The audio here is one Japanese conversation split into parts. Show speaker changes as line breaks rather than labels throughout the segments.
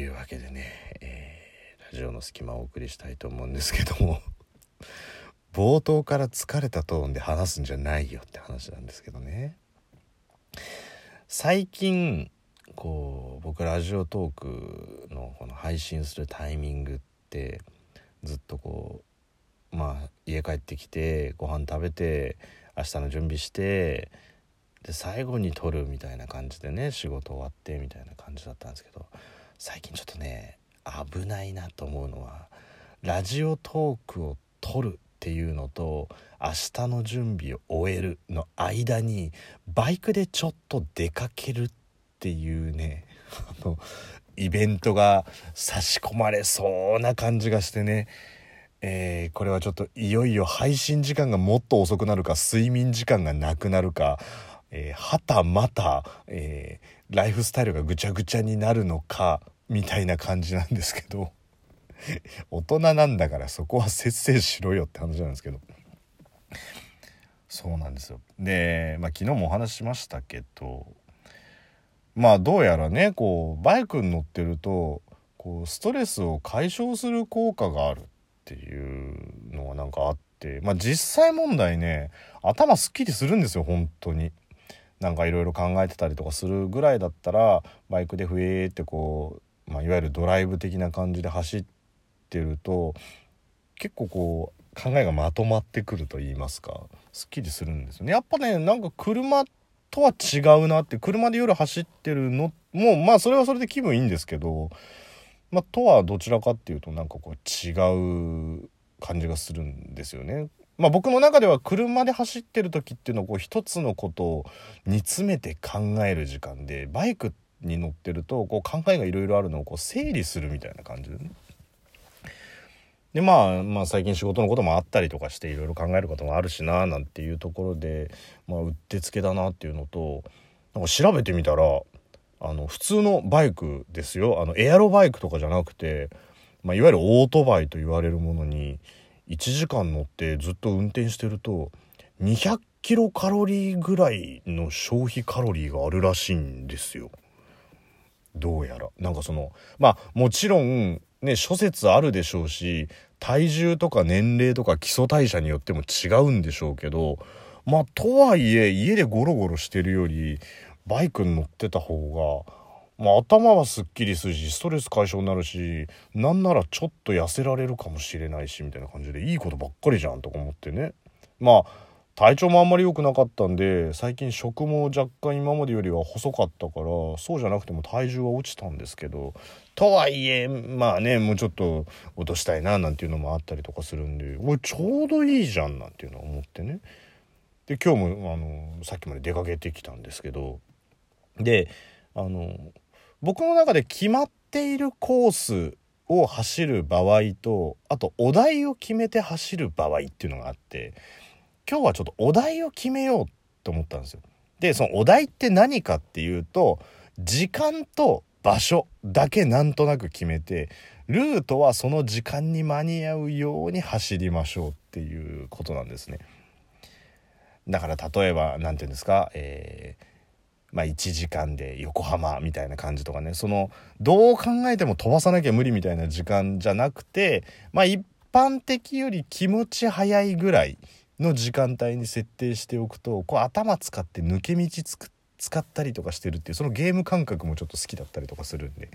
いうわけでね、えー、ラジオの隙間をお送りしたいと思うんですけども 冒頭から疲れたトーンで話すんじゃないよって話なんですけどね。最近こう僕ラジオトークのこの配信するタイミングってずっとこうまあ家帰ってきてご飯食べて明日の準備してで最後に撮るみたいな感じでね仕事終わってみたいな感じだったんですけど最近ちょっとね危ないなと思うのはラジオトークを撮るっていうのと明日の準備を終えるの間にバイクでちょっと出かけるっていうねあのイベントが差し込まれそうな感じがしてねえー、これはちょっといよいよ配信時間がもっと遅くなるか睡眠時間がなくなるか、えー、はたまた、えー、ライフスタイルがぐちゃぐちゃになるのかみたいな感じなんですけど 大人なんだからそこは節制しろよって話なんですけどそうなんですよで、まあ、昨日もお話ししましたけどまあどうやらねこうバイクに乗ってるとこうストレスを解消する効果があるっていうのがなんかあってまあ実際問題ね頭すっきりするんですよ本当に。なんかいろいろ考えてたりとかするぐらいだったらバイクでふえーってこう、まあ、いわゆるドライブ的な感じで走ってると結構こう考えがまとまってくると言いますかすっきりするんですよね。やっぱねなんか車とは違うなって車で夜走ってるのもまあそれはそれで気分いいんですけどまあ、とはどちらかっていうとなんかこう違う感じがするんですよね。まあ、僕の中では車で走ってる時っていうのはこう一つのことを煮詰めて考える時間でバイクに乗ってるとこう考えがいろいろあるのをこう整理するみたいな感じでね。でまあ、まあ最近仕事のこともあったりとかしていろいろ考えることもあるしななんていうところで、まあ、うってつけだなっていうのとなんか調べてみたらあの普通のバイクですよあのエアロバイクとかじゃなくて、まあ、いわゆるオートバイと言われるものに1時間乗ってずっと運転してると200キロカロリーぐらいの消費カロリーがあるらしいんですよ。どうやらなんかそのまあもちろんね諸説あるでしょうし体重とか年齢とか基礎代謝によっても違うんでしょうけどまあとはいえ家でゴロゴロしてるよりバイクに乗ってた方が、まあ、頭はすっきりするしストレス解消になるしなんならちょっと痩せられるかもしれないしみたいな感じでいいことばっかりじゃんとか思ってね。まあ体調もあんまり良くなかったんで最近食も若干今までよりは細かったからそうじゃなくても体重は落ちたんですけどとはいえまあねもうちょっと落としたいななんていうのもあったりとかするんでおいちょうどいいじゃんなんていうのは思ってね。で今日もあのさっきまで出かけてきたんですけどであの僕の中で決まっているコースを走る場合とあとお題を決めて走る場合っていうのがあって今日はちょっとお題を決めようと思ったんですよ。でそのお題って何かっていうと時間と場所だけなんとなく決めてルートはその時間に間に合うように走りましょうっていうことなんですね。だから例えば何て言うんですか、えーまあ、1時間で横浜みたいな感じとかねそのどう考えても飛ばさなきゃ無理みたいな時間じゃなくてまあ一般的より気持ち早いぐらいの時間帯に設定しておくとこう頭使って抜け道使ったりとかしてるっていうそのゲーム感覚もちょっと好きだったりとかするんで。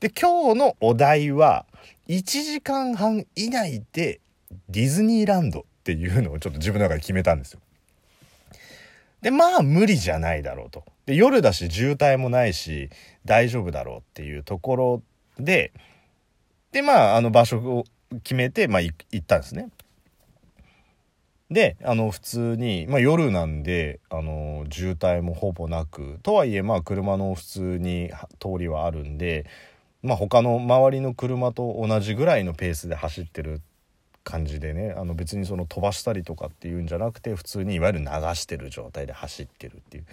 で今日のお題は1時間半以内でディズニーランドっていうのをちょっと自分の中で決めたんですよ。でまあ無理じゃないだろうと。で夜だし渋滞もないし大丈夫だろうっていうところででまああの場所を決めて、まあ、行ったんですね。であの普通に、まあ、夜なんであの渋滞もほぼなくとはいえまあ車の普通に通りはあるんで、まあ、他の周りの車と同じぐらいのペースで走ってる感じでねあの別にその飛ばしたりとかっていうんじゃなくて普通にいわゆる流してる状態で走ってるっていう。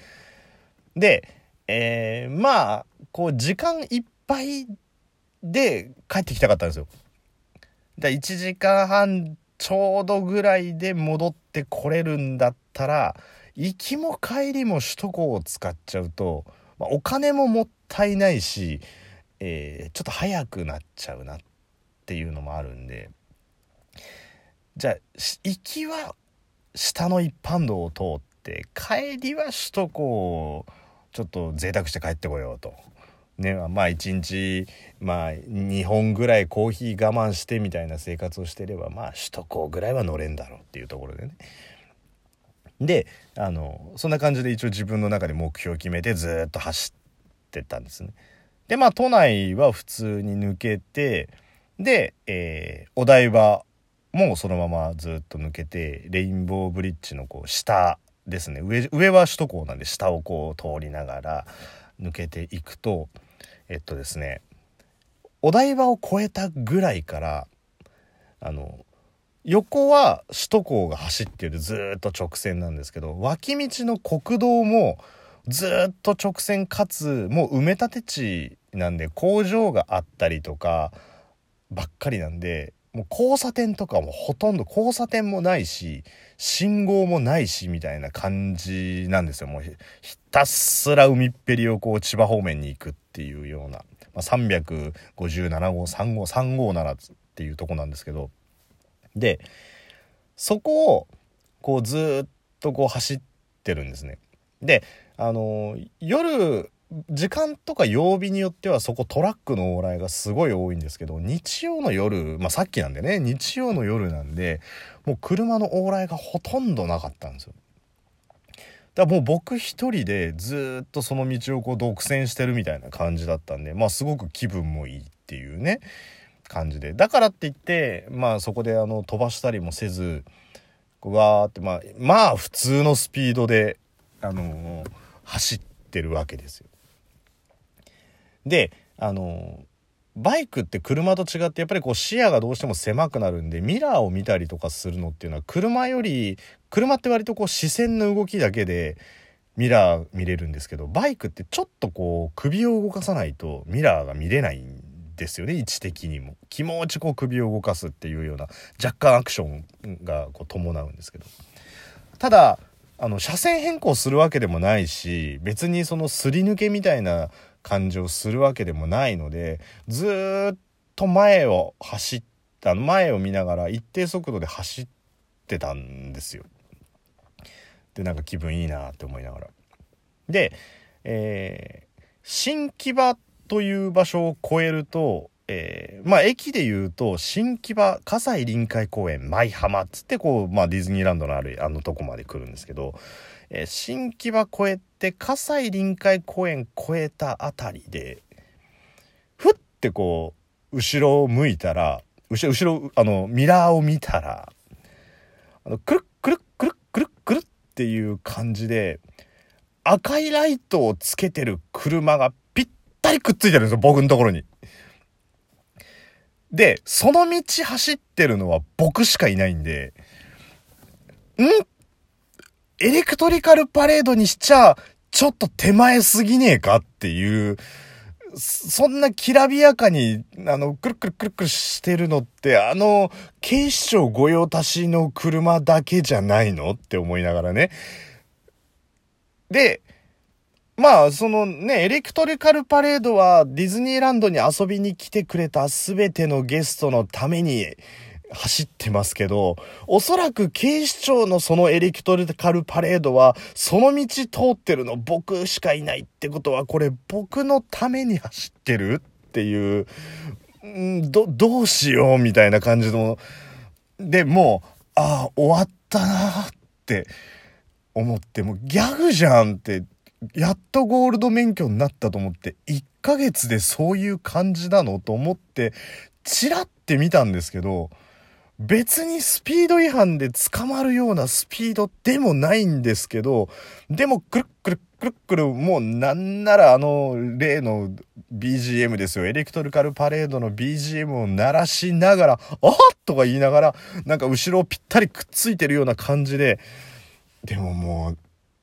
で、えー、まあこう時間いっぱいで帰ってきたかったんですよ。だ1時間半ちょうどぐらいで戻ってこれるんだったら行きも帰りも首都高を使っちゃうと、まあ、お金ももったいないしえー、ちょっと速くなっちゃうなっていうのもあるんでじゃあ行きは下の一般道を通って帰りは首都高をちょっと贅沢して帰ってこようと。ね、まあ一日まあ2本ぐらいコーヒー我慢してみたいな生活をしてればまあ首都高ぐらいは乗れんだろうっていうところでね。であのそんな感じで一応自分の中で目標を決めてずっと走ってったんですね。でまあ都内は普通に抜けてで、えー、お台場もそのままずっと抜けてレインボーブリッジのこう下ですね。上上は首都高なんで下をこう通りながら抜けていくとえっとですねお台場を越えたぐらいからあの横は首都高が走ってるずっと直線なんですけど脇道の国道もずっと直線かつもう埋め立て地なんで工場があったりとかばっかりなんでもう交差点とかもほとんど交差点もないし信号もないしみたいな感じなんですよ。もうひたすら海っぺりをこう千葉方面に行くっていうような、まあ、357号3号357っていうとこなんですけど。でそこをこうずっとこう走ってるんですね。であの夜時間とか曜日によってはそこトラックの往来がすごい多いんですけど日曜の夜まあさっきなんでね日曜の夜なんでもう車の往来がほとんどなかったんですよ。だからもう僕一人でずっとその道をこう独占してるみたいな感じだったんでまあすごく気分もいいっていうね感じでだからって言ってまあそこであの飛ばしたりもせずこうわーってまあまあ普通のスピードであのー、走ってるわけですよ。であのバイクって車と違ってやっぱりこう視野がどうしても狭くなるんでミラーを見たりとかするのっていうのは車より車って割とこう視線の動きだけでミラー見れるんですけどバイクってちょっとこう首を動かさないとミラーが見れないんですよね位置的にも。気持ちこう首を動かすっていうような若干アクションがこう伴うんですけど。ただあの車線変更するわけでもないし別にそのすり抜けみたいな感じをするわけでもないのでずっと前を走った前を見ながら一定速度で走ってたんですよ。でなんか気分いいなって思いながら。で、えー、新木場という場所を越えると、えー、まあ駅で言うと新木場葛西臨海公園舞浜っつってこう、まあ、ディズニーランドのあるあのとこまで来るんですけどえー、新木場越えて葛西臨海公園越えたあたりでふってこう後ろを向いたら後ろ後ろあのミラーを見たらあのくるっくるっくるっくるっくるっていう感じで赤いライトをつけてる車がぴったりくっついてるんですよ僕のところに。でその道走ってるのは僕しかいないんでん？エレクトリカルパレードにしちゃ、ちょっと手前すぎねえかっていう、そんなきらびやかに、あの、くるくるくるくるしてるのって、あの、警視庁御用達の車だけじゃないのって思いながらね。で、まあ、そのね、エレクトリカルパレードはディズニーランドに遊びに来てくれた全てのゲストのために、走ってますけど、おそらく警視庁のそのエレクトリカルパレードは、その道通ってるの僕しかいないってことは、これ僕のために走ってるっていう、んど、どうしようみたいな感じの、で、もう、ああ、終わったなって思って、もうギャグじゃんって、やっとゴールド免許になったと思って、1ヶ月でそういう感じなのと思って、チラって見たんですけど、別にスピード違反で捕まるようなスピードでもないんですけど、でもくるっくるくるくる、もうなんならあの例の BGM ですよ。エレクトリカルパレードの BGM を鳴らしながら、あっとか言いながら、なんか後ろをぴったりくっついてるような感じで、でももう、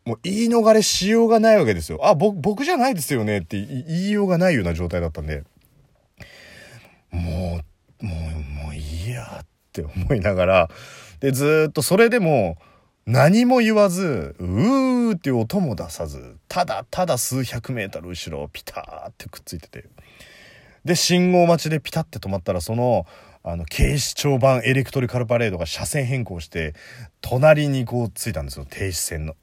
もう言い逃れしようがないわけですよ。あ、僕、僕じゃないですよねって言いようがないような状態だったんで、もう、もう、もういいやって。思いながら、で、ずっとそれでも何も言わず、うーっていう音も出さず、ただただ数百メートル後ろピターってくっついてて。で信号待ちでピタッて止まったらそのあの警視庁版エレクトリカルパレードが車線変更して隣にこうついたんですよ停止線の。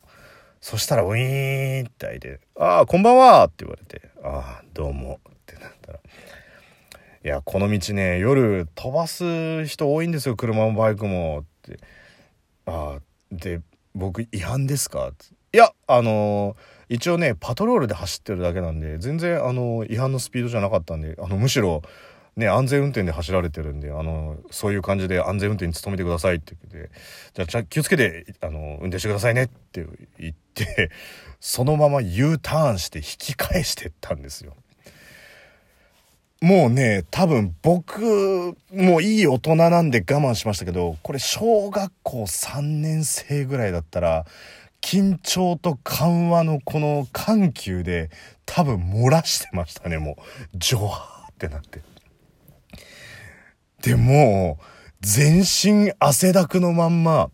そしたらウィーンって開いて「ああこんばんは」って言われて「ああどうも」ってなったら「いやこの道ね夜飛ばす人多いんですよ車もバイクも」って「ああで僕違反ですか?」っていやあのー、一応ねパトロールで走ってるだけなんで全然あのー、違反のスピードじゃなかったんであのむしろね、安全運転で走られてるんで、あの、そういう感じで安全運転に努めてくださいって言って、じゃあ、ゃ気をつけて、あの、運転してくださいねって言って、そのまま U ターンして引き返してったんですよ。もうね、多分僕、もういい大人なんで我慢しましたけど、これ小学校3年生ぐらいだったら、緊張と緩和のこの緩急で多分漏らしてましたね、もう。ジョワーってなって。でも、全身汗だくのまんま、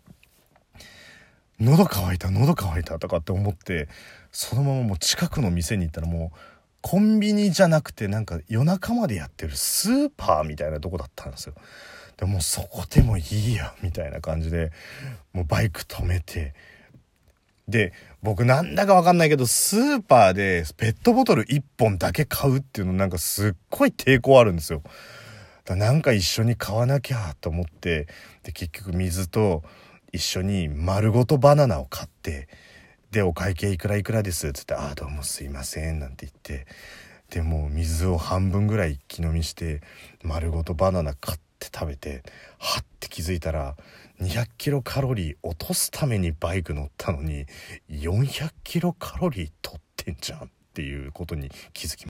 喉乾いた、喉乾いたとかって思って、そのままもう近くの店に行ったらもう、コンビニじゃなくてなんか夜中までやってるスーパーみたいなとこだったんですよ。でもそこでもいいや、みたいな感じで、もうバイク止めて、で、僕なんだかわかんないけど、スーパーでペットボトル1本だけ買うっていうのなんかすっごい抵抗あるんですよ。だなんか一緒に買わなきゃと思ってで結局水と一緒に丸ごとバナナを買ってでお会計いくらいくらですっつって「ああどうもすいません」なんて言ってでも水を半分ぐらい一気飲みして丸ごとバナナ買って食べてはって気づいたら200キロカロリー落とすためにバイク乗ったのに400キロカロリー取ってんじゃんっていうことに気づきました。